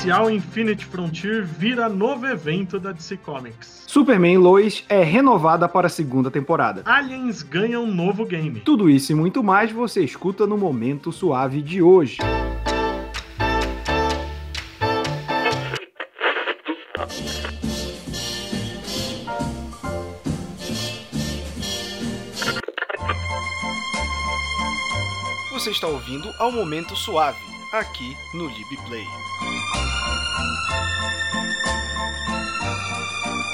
especial Infinite Frontier vira novo evento da DC Comics. Superman Lois é renovada para a segunda temporada. Aliens ganham um novo game. Tudo isso e muito mais você escuta no Momento Suave de hoje. Você está ouvindo ao Momento Suave, aqui no LibPlay.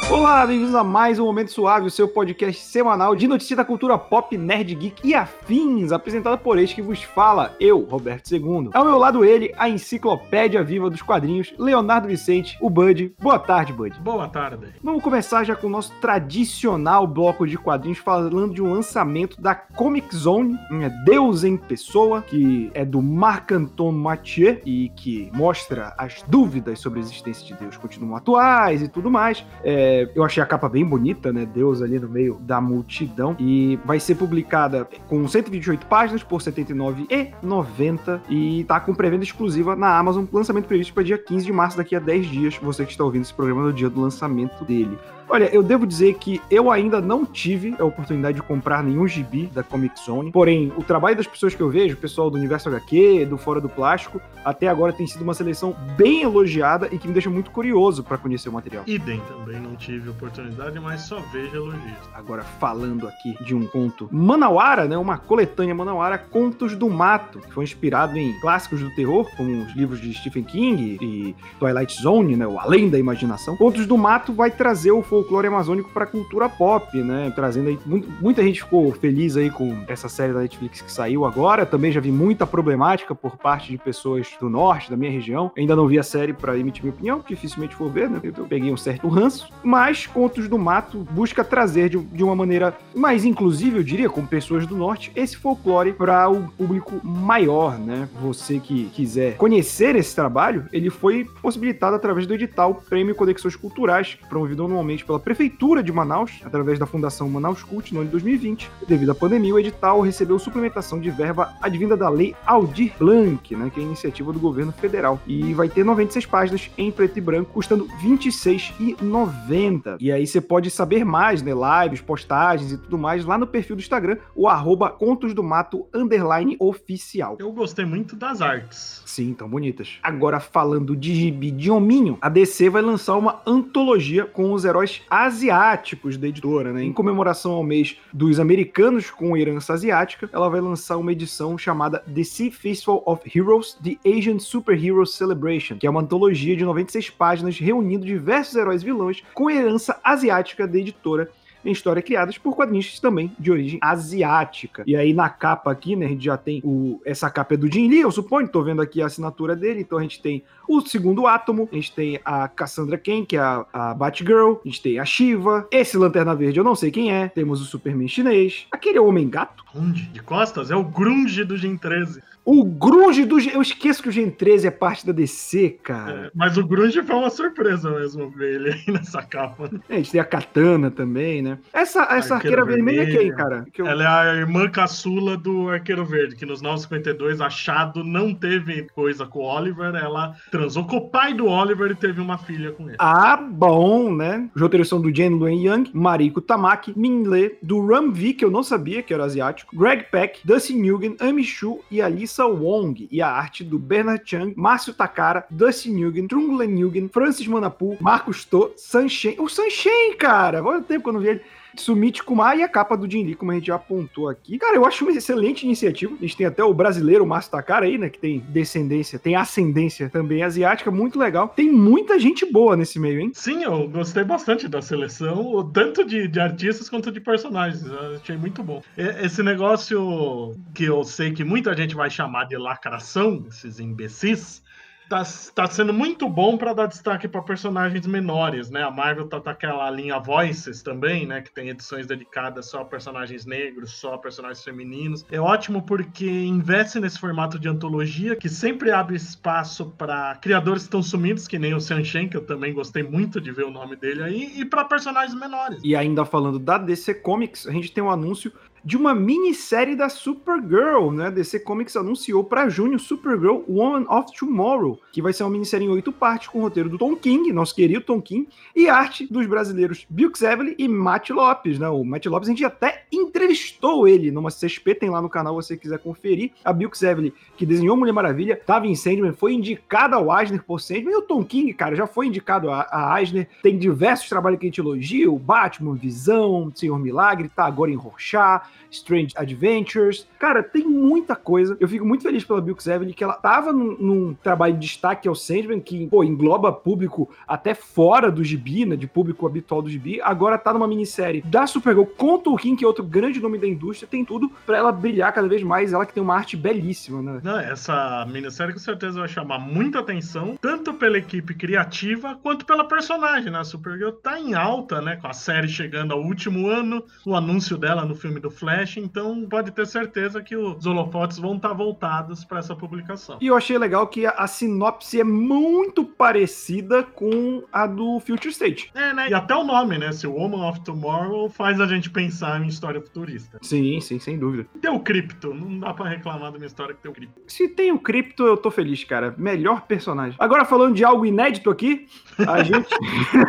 Olá, bem-vindos a mais um Momento Suave, o seu podcast semanal de notícia da cultura pop, nerd, geek e afins, apresentado por este que vos fala, eu, Roberto II. Ao meu lado ele, a enciclopédia viva dos quadrinhos, Leonardo Vicente, o Bud. Boa tarde, Bud. Boa tarde. Vamos começar já com o nosso tradicional bloco de quadrinhos, falando de um lançamento da Comic Zone, né, Deus em Pessoa, que é do Marc-Antoine Mathieu e que mostra as dúvidas sobre a existência de Deus continuam atuais e tudo mais. É, eu achei a capa bem bonita, né? Deus ali no meio da multidão. E vai ser publicada com 128 páginas por R$ 79,90 e tá com pré-venda exclusiva na Amazon. Lançamento previsto para dia 15 de março, daqui a 10 dias. Você que está ouvindo esse programa no dia do lançamento dele. Olha, eu devo dizer que eu ainda não tive a oportunidade de comprar nenhum gibi da Comic Zone. Porém, o trabalho das pessoas que eu vejo, o pessoal do Universo HQ, do Fora do Plástico, até agora tem sido uma seleção bem elogiada e que me deixa muito curioso para conhecer o material. Idem também não tive oportunidade, mas só vejo elogios. Agora, falando aqui de um conto Manauara, né? Uma coletânea Manauara, Contos do Mato, que foi inspirado em clássicos do terror, como os livros de Stephen King e Twilight Zone, né? O Além da Imaginação. Contos do Mato vai trazer o folclore amazônico para cultura pop, né? Trazendo aí. Muita gente ficou feliz aí com essa série da Netflix que saiu agora. Também já vi muita problemática por parte de pessoas do norte, da minha região. Ainda não vi a série para emitir minha opinião, dificilmente vou ver, né? Eu peguei um certo ranço. Mas Contos do Mato busca trazer de, de uma maneira mais inclusiva, eu diria, com pessoas do norte, esse folclore para o público maior, né? Você que quiser conhecer esse trabalho, ele foi possibilitado através do edital Prêmio Conexões Culturais, promovido anualmente pela Prefeitura de Manaus, através da Fundação Manaus Cult, no ano de 2020. Devido à pandemia, o edital recebeu suplementação de verba advinda da Lei Aldir Blanc, né, que é a iniciativa do governo federal. E vai ter 96 páginas em preto e branco, custando R$ 26,90. E aí você pode saber mais, né, lives, postagens e tudo mais, lá no perfil do Instagram, o arroba Contos do Mato underline oficial. Eu gostei muito das artes. Sim, tão bonitas. Agora, falando de gibi de hominho, a DC vai lançar uma antologia com os heróis asiáticos da editora, né? Em comemoração ao mês dos americanos com herança asiática, ela vai lançar uma edição chamada The Sea Festival of Heroes, The Asian Superhero Celebration, que é uma antologia de 96 páginas reunindo diversos heróis vilões com herança asiática da editora em história criadas por quadrinistas também de origem asiática. E aí na capa aqui, né, a gente já tem o essa capa é do Jim Lee, eu suponho, tô vendo aqui a assinatura dele, então a gente tem o segundo átomo, a gente tem a Cassandra Cain, que é a, a Batgirl, a gente tem a Shiva, esse Lanterna Verde eu não sei quem é, temos o Superman chinês, aquele Homem-Gato. Onde? De costas? É o grunge do Gen 13. O grunge do. Eu esqueço que o Gen 13 é parte da DC, cara. É, mas o grunge foi uma surpresa mesmo ver ele aí nessa capa. É, a gente tem a Katana também, né? Essa, essa arqueira, arqueira vermelha é quem, cara? Eu... Ela é a irmã caçula do Arqueiro Verde, que nos 952, achado, não teve coisa com o Oliver. Ela transou com o pai do Oliver e teve uma filha com ele. Ah, bom, né? Os roteiros são do Jen Luen Young, Mariko Tamaki, Min Le, do Ram V, que eu não sabia que era asiático, Greg Peck, Dustin Nguyen, Amy Shu e Wong, e a arte do Bernard Chang, Márcio Takara, Dustin Nguyen, Trung Len Nguyen, Francis Manapu, Marcos To, Sunshine. O Sunshine, cara! Olha o tempo que eu não vi ele. Sumit Kumar e a capa do Jin Lee, como a gente já apontou aqui. Cara, eu acho uma excelente iniciativa. A gente tem até o brasileiro, Márcio Takara aí, né, que tem descendência, tem ascendência também asiática, muito legal. Tem muita gente boa nesse meio, hein? Sim, eu gostei bastante da seleção, tanto de, de artistas quanto de personagens. Eu achei muito bom. Esse negócio que eu sei que muita gente vai chamar de lacração, esses imbecis, tá, tá sendo muito bom para dar destaque para personagens menores, né? A Marvel tá, tá aquela linha Voices também, né? Que tem edições dedicadas só a personagens negros, só a personagens femininos. É ótimo porque investe nesse formato de antologia que sempre abre espaço para criadores que estão sumidos, que nem o Shen, que eu também gostei muito de ver o nome dele aí, e para personagens menores. E ainda falando da DC Comics, a gente tem um anúncio de uma minissérie da Supergirl, né? DC Comics anunciou para junho Supergirl Woman of Tomorrow, que vai ser uma minissérie em oito partes com o roteiro do Tom King, nosso querido Tom King, e arte dos brasileiros Bill Xevely e Matt Lopes, né? O Matt Lopes a gente até entrevistou ele numa CSP, tem lá no canal se você quiser conferir. A Bill Xevely, que desenhou Mulher Maravilha, tava em Sandman, foi indicada ao Eisner por Sandman, e o Tom King, cara, já foi indicado a, a Eisner, tem diversos trabalhos que a gente elogia, o Batman, Visão, Senhor Milagre, tá agora em Rorschach, Strange Adventures. Cara, tem muita coisa. Eu fico muito feliz pela Bill Xevely, que ela tava num, num, trabalho de destaque ao Sandman, que, pô, engloba público até fora do gibi, né, de público habitual do gibi. Agora tá numa minissérie da Supergirl com Tolkien, que é outro grande nome da indústria. Tem tudo para ela brilhar cada vez mais. Ela que tem uma arte belíssima, né? Não, essa minissérie com certeza vai chamar muita atenção, tanto pela equipe criativa quanto pela personagem, né? A Supergirl tá em alta, né? Com a série chegando ao último ano, o anúncio dela no filme do Flash, então pode ter certeza que os holofotes vão estar tá voltados para essa publicação. E eu achei legal que a, a, sinopse é muito parecida com a do Future State. É, né? E até o nome, né? Se o Woman of Tomorrow faz a gente pensar em história futurista. Sim, sim, sem dúvida. Tem o Crypto, não dá para reclamar da minha história que tem o Crypto. Se tem o Crypto, eu tô feliz, cara. Melhor personagem. Agora falando de algo inédito aqui, a gente.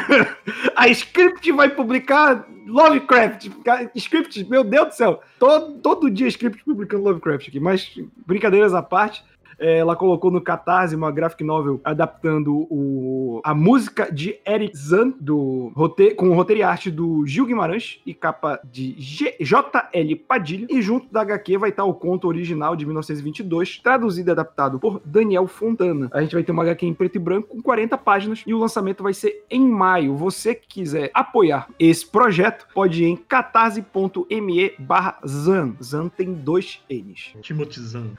a Script vai publicar Lovecraft. Script, meu Deus do céu. Todo, todo dia Script publicando Lovecraft aqui. Mas, brincadeiras à parte, ela colocou no Catarse uma graphic novel adaptando o, a música de Eric Zan, do, rote, com o roteiro e arte do Gil Guimarães e capa de G, JL Padilha. E junto da HQ vai estar o conto original de 1922, traduzido e adaptado por Daniel Fontana. A gente vai ter uma HQ em preto e branco com 40 páginas e o lançamento vai ser em maio. Você que quiser apoiar esse projeto, pode ir em catarse.me barra Zan. Zan tem dois N's. Timothy Zan.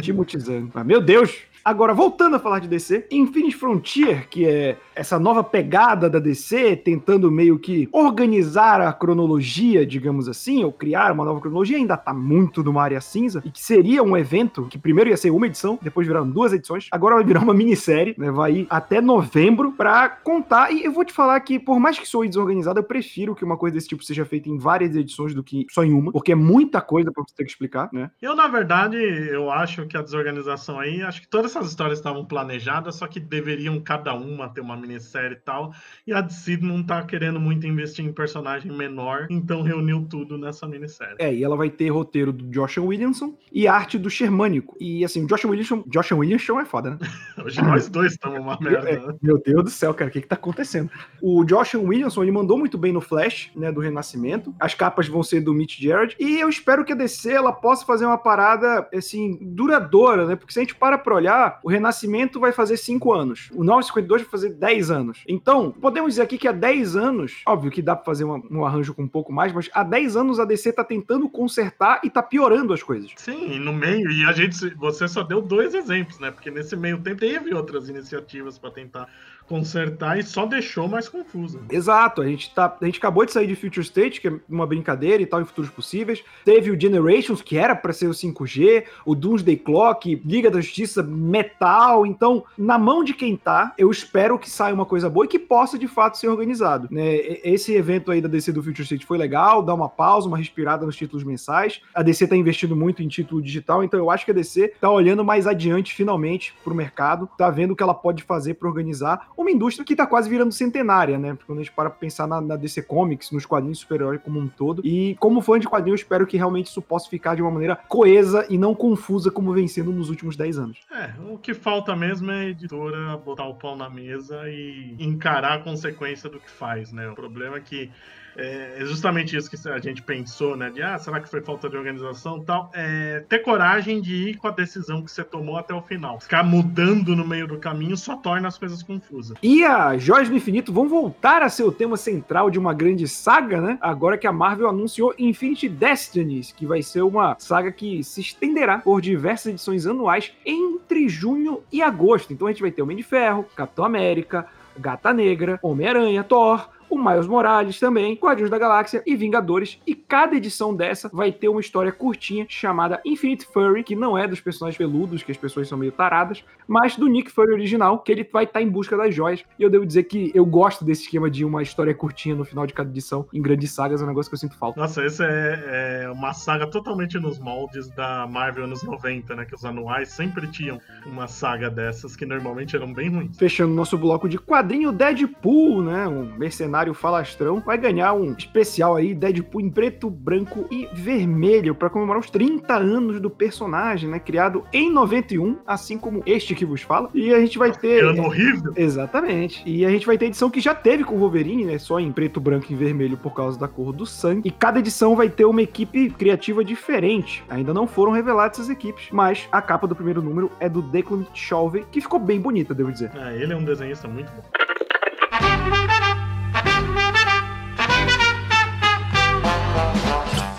Timothy Zan. Meu Deus, Agora, voltando a falar de DC, Infinite Frontier, que é essa nova pegada da DC, tentando meio que organizar a cronologia, digamos assim, ou criar uma nova cronologia, ainda tá muito numa área cinza, e que seria um evento que primeiro ia ser uma edição, depois viraram duas edições, agora vai virar uma minissérie, né? Vai ir até novembro pra contar. E eu vou te falar que, por mais que sou desorganizado, eu prefiro que uma coisa desse tipo seja feita em várias edições do que só em uma, porque é muita coisa pra você ter que explicar, né? Eu, na verdade, eu acho que a desorganização aí, acho que todas essas histórias estavam planejadas, só que deveriam cada uma ter uma minissérie e tal. E a DC não tá querendo muito investir em personagem menor, então reuniu tudo nessa minissérie. É, e ela vai ter roteiro do Josh Williamson e arte do Shermânico. E assim, o Josh Williamson, Josh Williamson é foda, né? Hoje nós dois estamos uma merda. É, né? Meu Deus do céu, cara, o que que tá acontecendo? O Josh Williamson, ele mandou muito bem no Flash, né, do Renascimento. As capas vão ser do Mitch Jarrett. E eu espero que a DC, ela possa fazer uma parada, assim, duradoura, né? Porque se gente para pra olhar, o Renascimento vai fazer 5 anos. O 952 vai fazer 10 anos. Então, podemos dizer aqui que há 10 anos, óbvio que dá para fazer uma, um arranjo com um pouco mais, mas há 10 anos a DC tá tentando consertar e tá piorando as coisas. Sim, no meio, e a gente, você só deu dois exemplos, né? Porque nesse meio tempo teve outras iniciativas para tentar consertar e só deixou mais confuso. Exato, a gente, tá, a gente acabou de sair de Future State, que é uma brincadeira e tal, em futuros possíveis. Teve o Generations, que era para ser o 5G, o Doomsday Clock, Liga da Justiça, Metal. Então, na mão de quem tá, eu espero que saia uma coisa boa e que possa de fato ser organizado. Né? Esse evento aí da DC do Future State foi legal, dá uma pausa, uma respirada nos títulos mensais. A DC tá investindo muito em título digital, então eu acho que a DC tá olhando mais adiante, finalmente, pro mercado, tá vendo o que ela pode fazer para organizar uma indústria que está quase virando centenária, né? Quando a gente para pensar na, na DC Comics, nos quadrinhos super-heróis como um todo. E como fã de quadrinhos, eu espero que realmente isso possa ficar de uma maneira coesa e não confusa como vem sendo nos últimos 10 anos. É, o que falta mesmo é a editora botar o pau na mesa e encarar a consequência do que faz, né? O problema é que é justamente isso que a gente pensou, né? De ah, será que foi falta de organização tal? É, ter coragem de ir com a decisão que você tomou até o final. Ficar mudando no meio do caminho só torna as coisas confusas. E a Joias do Infinito vão voltar a ser o tema central de uma grande saga, né? Agora que a Marvel anunciou Infinity Destinies, que vai ser uma saga que se estenderá por diversas edições anuais entre junho e agosto. Então a gente vai ter Homem de Ferro, Capitão América, Gata Negra, Homem-Aranha, Thor, o Miles Morales também, Guardiões da Galáxia e Vingadores. E cada edição dessa vai ter uma história curtinha chamada Infinite Furry, que não é dos personagens peludos, que as pessoas são meio taradas, mas do Nick Fury original, que ele vai estar em busca das joias. E eu devo dizer que eu gosto desse esquema de uma história curtinha no final de cada edição, em grandes sagas, é um negócio que eu sinto falta. Nossa, esse é, é uma saga totalmente nos moldes da Marvel anos 90, né? Que os anuais sempre tinham uma saga dessas que normalmente eram bem ruins. Fechando nosso bloco de quadrinho, Deadpool, né? Um mercenário falastrão, vai ganhar um especial aí, Deadpool em preto, branco e vermelho, para comemorar os 30 anos do personagem, né? Criado em 91, assim como este que vos fala. E a gente vai ter. Ano horrível! Exatamente. E a gente vai ter edição que já teve com o Wolverine, né? Só em preto, branco e vermelho por causa da cor do sangue. E cada edição vai ter uma equipe criativa diferente. Ainda não foram reveladas essas equipes, mas a capa do primeiro número é do Declan Shalvey, que ficou bem bonita, devo dizer. É, ele é um desenhista muito bom.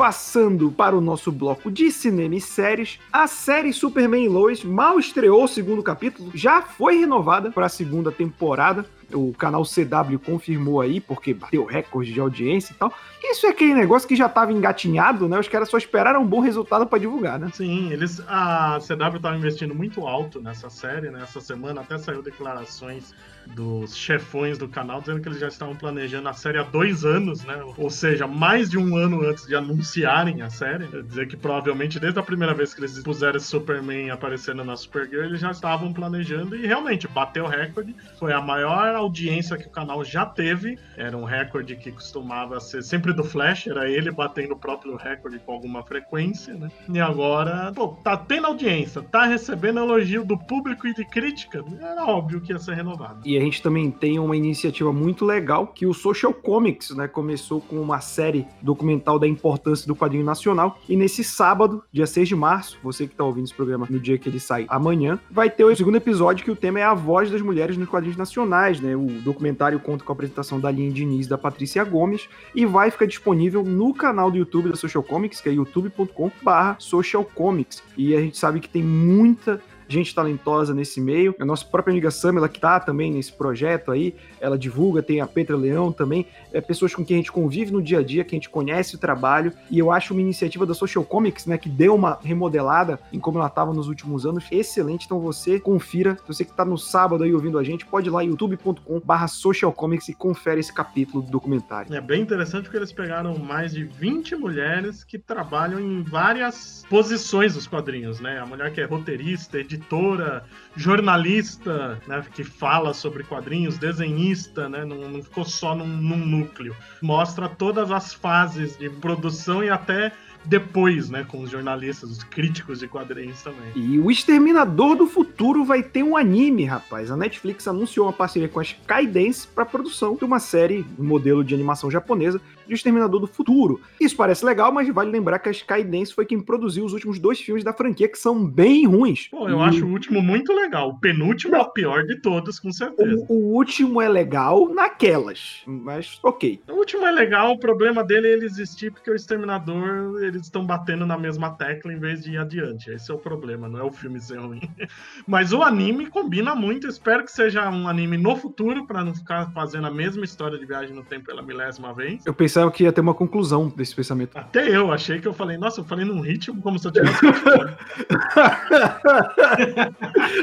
Passando para o nosso bloco de cinema e séries, a série Superman Lois mal estreou o segundo capítulo, já foi renovada para a segunda temporada. O canal CW confirmou aí, porque bateu recorde de audiência e tal. Isso é aquele negócio que já estava engatinhado, né? Os caras só esperaram um bom resultado para divulgar, né? Sim, eles a CW estava investindo muito alto nessa série, né? Essa semana até saiu declarações dos chefões do canal dizendo que eles já estavam planejando a série há dois anos, né? Ou seja, mais de um ano antes de anunciarem a série. Quer dizer que provavelmente desde a primeira vez que eles puseram Superman aparecendo na Supergirl, eles já estavam planejando e realmente bateu recorde. Foi a maior audiência que o canal já teve. Era um recorde que costumava ser sempre do Flash, era ele batendo o próprio recorde com alguma frequência, né? E agora, pô, tá tendo audiência, tá recebendo elogio do público e de crítica, era óbvio que ia ser renovado. E a gente também tem uma iniciativa muito legal que o Social Comics, né, começou com uma série documental da importância do quadrinho nacional. E nesse sábado, dia 6 de março, você que está ouvindo esse programa no dia que ele sai amanhã, vai ter o segundo episódio que o tema é a voz das mulheres nos quadrinhos nacionais, né? O documentário conta com a apresentação da Aline Diniz da Patrícia Gomes e vai ficar disponível no canal do YouTube da Social Comics, que é youtube.com/social comics. E a gente sabe que tem muita gente talentosa nesse meio. A nossa própria amiga Samela, que tá também nesse projeto aí, ela divulga, tem a Petra Leão também, é, pessoas com quem a gente convive no dia a dia, que a gente conhece o trabalho, e eu acho uma iniciativa da Social Comics, né, que deu uma remodelada em como ela estava nos últimos anos, excelente, então você confira, você que tá no sábado aí ouvindo a gente, pode ir lá youtube.com barra Social Comics e confere esse capítulo do documentário. É bem interessante porque eles pegaram mais de 20 mulheres que trabalham em várias posições dos quadrinhos, né, a mulher que é roteirista, editora, editora, jornalista, né, que fala sobre quadrinhos, desenhista, né, não, não ficou só num, num núcleo. Mostra todas as fases de produção e até depois, né, com os jornalistas, os críticos de quadrinhos também. E o Exterminador do Futuro vai ter um anime, rapaz. A Netflix anunciou uma parceria com a Skydance para produção de uma série, um modelo de animação japonesa de Exterminador do Futuro. Isso parece legal, mas vale lembrar que a Skydance foi quem produziu os últimos dois filmes da franquia que são bem ruins. Pô, eu e... acho o último muito legal. O penúltimo é o pior de todos, com certeza. O, o, último é legal naquelas, mas ok. O último é legal, o problema dele é ele existir porque o Exterminador, eles estão batendo na mesma tecla em vez de ir adiante. Esse é o problema, não é o filme ser ruim. Mas o anime combina muito, espero que seja um anime no futuro, para não ficar fazendo a mesma história de viagem no tempo pela milésima vez. Eu pensava que ia ter uma conclusão desse pensamento. Até eu, achei que eu falei, nossa, eu falei num ritmo como se eu tivesse.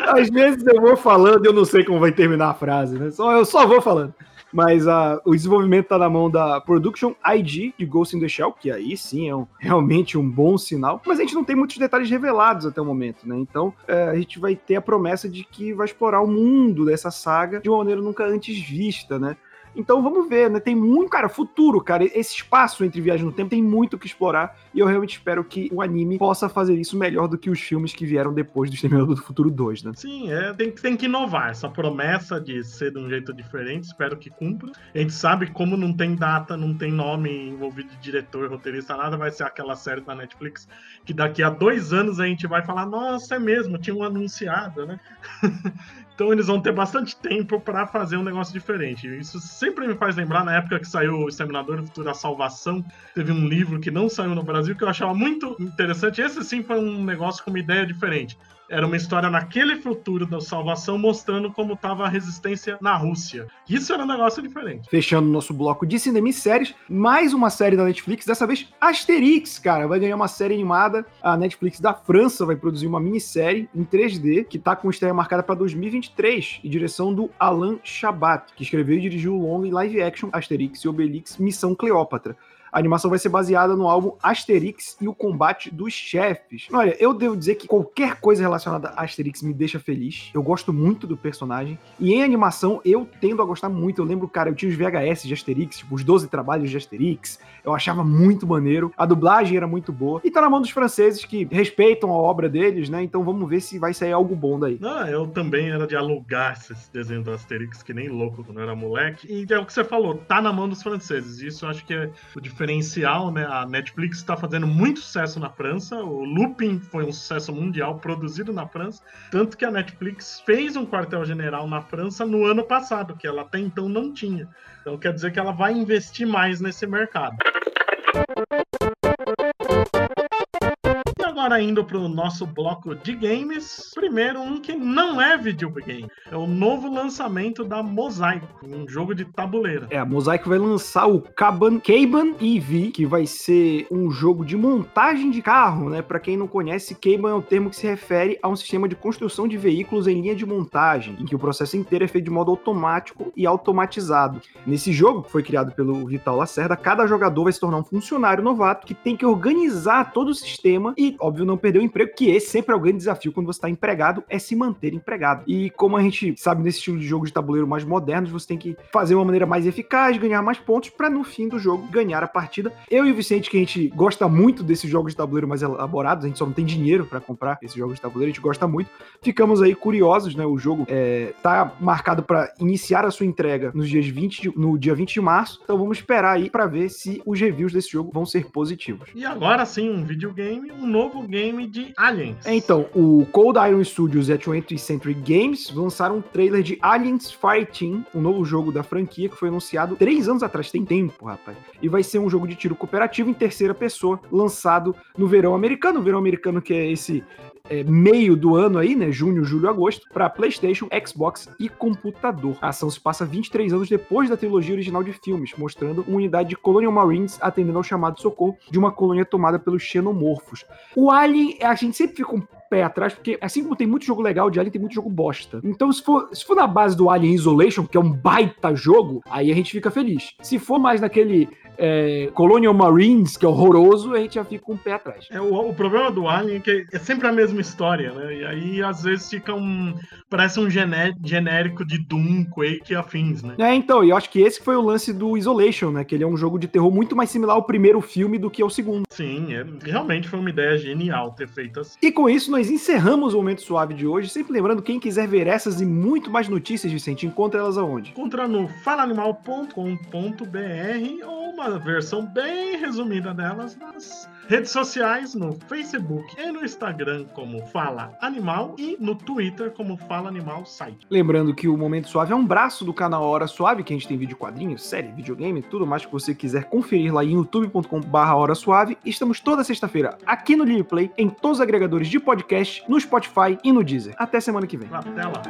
Às vezes eu vou falando e eu não sei como vai terminar a frase, né? Só, eu só vou falando. Mas uh, o desenvolvimento está na mão da Production ID de Ghost in the Shell, que aí sim é um, realmente um bom sinal. Mas a gente não tem muitos detalhes revelados até o momento, né? Então uh, a gente vai ter a promessa de que vai explorar o mundo dessa saga de uma maneira nunca antes vista, né? Então vamos ver, né? Tem muito, cara, futuro, cara. Esse espaço entre viagem no tempo tem muito que explorar. E eu realmente espero que o anime possa fazer isso melhor do que os filmes que vieram depois do Exterminador do Futuro 2, né? Sim, é, tem, tem que inovar. Essa promessa de ser de um jeito diferente, espero que cumpra. A gente sabe como não tem data, não tem nome envolvido de diretor, roteirista, nada, vai ser aquela série da Netflix que daqui a dois anos a gente vai falar, nossa, é mesmo, tinha um anunciado, né? Então eles vão ter bastante tempo para fazer um negócio diferente. Isso sempre me faz lembrar na época que saiu o Exterminador do Futuro, a Salvação. Teve um livro que não saiu no Brasil que eu achava muito interessante. Esse sim foi um negócio com uma ideia diferente. Era uma história naquele futuro da salvação mostrando como estava a resistência na Rússia. Isso era um negócio diferente. Fechando nosso bloco de cinema e séries, mais uma série da Netflix, dessa vez Asterix, cara, vai ganhar uma série animada. A Netflix da França vai produzir uma minissérie em 3D que tá com estreia marcada para 2023 e direção do Alan Chabat, que escreveu e dirigiu o longa em live action Asterix e Obelix Missão Cleópatra. A animação vai ser baseada no álbum Asterix e o Combate dos Chefes. Olha, eu devo dizer que qualquer coisa relacionada a Asterix me deixa feliz. Eu gosto muito do personagem. E em animação, eu tendo a gostar muito. Eu lembro, cara, eu tinha os VHS de Asterix, tipo, os 12 trabalhos de Asterix. Eu achava muito maneiro. A dublagem era muito boa. E tá na mão dos franceses que respeitam a obra deles, né? Então vamos ver se vai sair algo bom daí. Não, eu também era de alugar esses desenhos do Asterix, que nem louco quando eu era moleque. E é o que você falou, tá na mão dos franceses. Isso eu acho que é o diferencial diferencial, né? A Netflix está fazendo muito sucesso na França. O Lupin foi um sucesso mundial produzido na França, tanto que a Netflix fez um quartel-general na França no ano passado, que ela até então não tinha. Então quer dizer que ela vai investir mais nesse mercado. Agora indo para o nosso bloco de games. Primeiro, um que não é videogame. É o novo lançamento da Mosaico, um jogo de tabuleiro. É, a Mosaico vai lançar o Kaban, Kaban EV, que vai ser um jogo de montagem de carro, né? Para quem não conhece, Kaban é o termo que se refere a um sistema de construção de veículos em linha de montagem, em que o processo inteiro é feito de modo automático e automatizado. Nesse jogo, que foi criado pelo Vital Lacerda, cada jogador vai se tornar um funcionário novato que tem que organizar todo o sistema e, óbvio, não perder o emprego, que esse sempre é o grande desafio quando você está empregado, é se manter empregado. E como a gente sabe nesse estilo de jogo de tabuleiro mais modernos, você tem que fazer uma maneira mais eficaz, ganhar mais pontos, para no fim do jogo ganhar a partida. Eu e o Vicente, que a gente gosta muito desses jogos de tabuleiro mais elaborados, a gente só não tem dinheiro para comprar esses jogos de tabuleiro, a gente gosta muito. Ficamos aí curiosos, né? O jogo é, tá marcado para iniciar a sua entrega nos dias 20 de, no dia 20 de março, então vamos esperar aí para ver se os reviews desse jogo vão ser positivos. E agora sim, um videogame, um novo game de Aliens. Então, o Cold Iron Studios e a 20th Century Games lançaram um trailer de Aliens Fireteam, um novo jogo da franquia que foi anunciado três anos atrás, tem tempo, rapaz. E vai ser um jogo de tiro cooperativo em terceira pessoa, lançado no verão americano. O verão americano que é esse é, meio do ano aí, né? Junho, julho, agosto, para PlayStation, Xbox e computador. A ação se passa 23 anos depois da trilogia original de filmes, mostrando uma unidade de Colonial Marines atendendo ao chamado socorro de uma colônia tomada pelos xenomorfos. O Alien, a gente sempre fica um pé atrás, porque assim como tem muito jogo legal de Alien, tem muito jogo bosta. Então, se for, se for na base do Alien Isolation, que é um baita jogo, aí a gente fica feliz. Se for mais naquele é, Colonial Marines, que é horroroso, a gente já fica com um pé atrás. É, o, o, problema do Alien é que é sempre a mesma história, né? E aí, às vezes, fica um. Parece um gené genérico de Doom, Quake e afins, né? É, então, e eu acho que esse foi o lance do Isolation, né? Que ele é um jogo de terror muito mais similar ao primeiro filme do que ao segundo. Sim, é, realmente foi uma ideia genial ter feito assim. E com isso, nós encerramos o Momento Suave de hoje. Sempre lembrando, quem quiser ver essas e muito mais notícias, Vicente, encontra elas aonde? Encontra no falaanimal.com.br ou uma versão bem resumida delas nas redes sociais, no Facebook e no Instagram como Fala Animal e no Twitter como Fala Animal Site. Lembrando que o Momento Suave é um braço do canal Hora Suave, que a gente tem vídeo quadrinhos, série, videogame, tudo mais que você quiser conferir lá em youtube.com.br Hora Suave. Estamos toda sexta-feira aqui no Livre Play, em todos os agregadores de podcast, no Spotify e no Deezer. Até semana que vem. Até lá.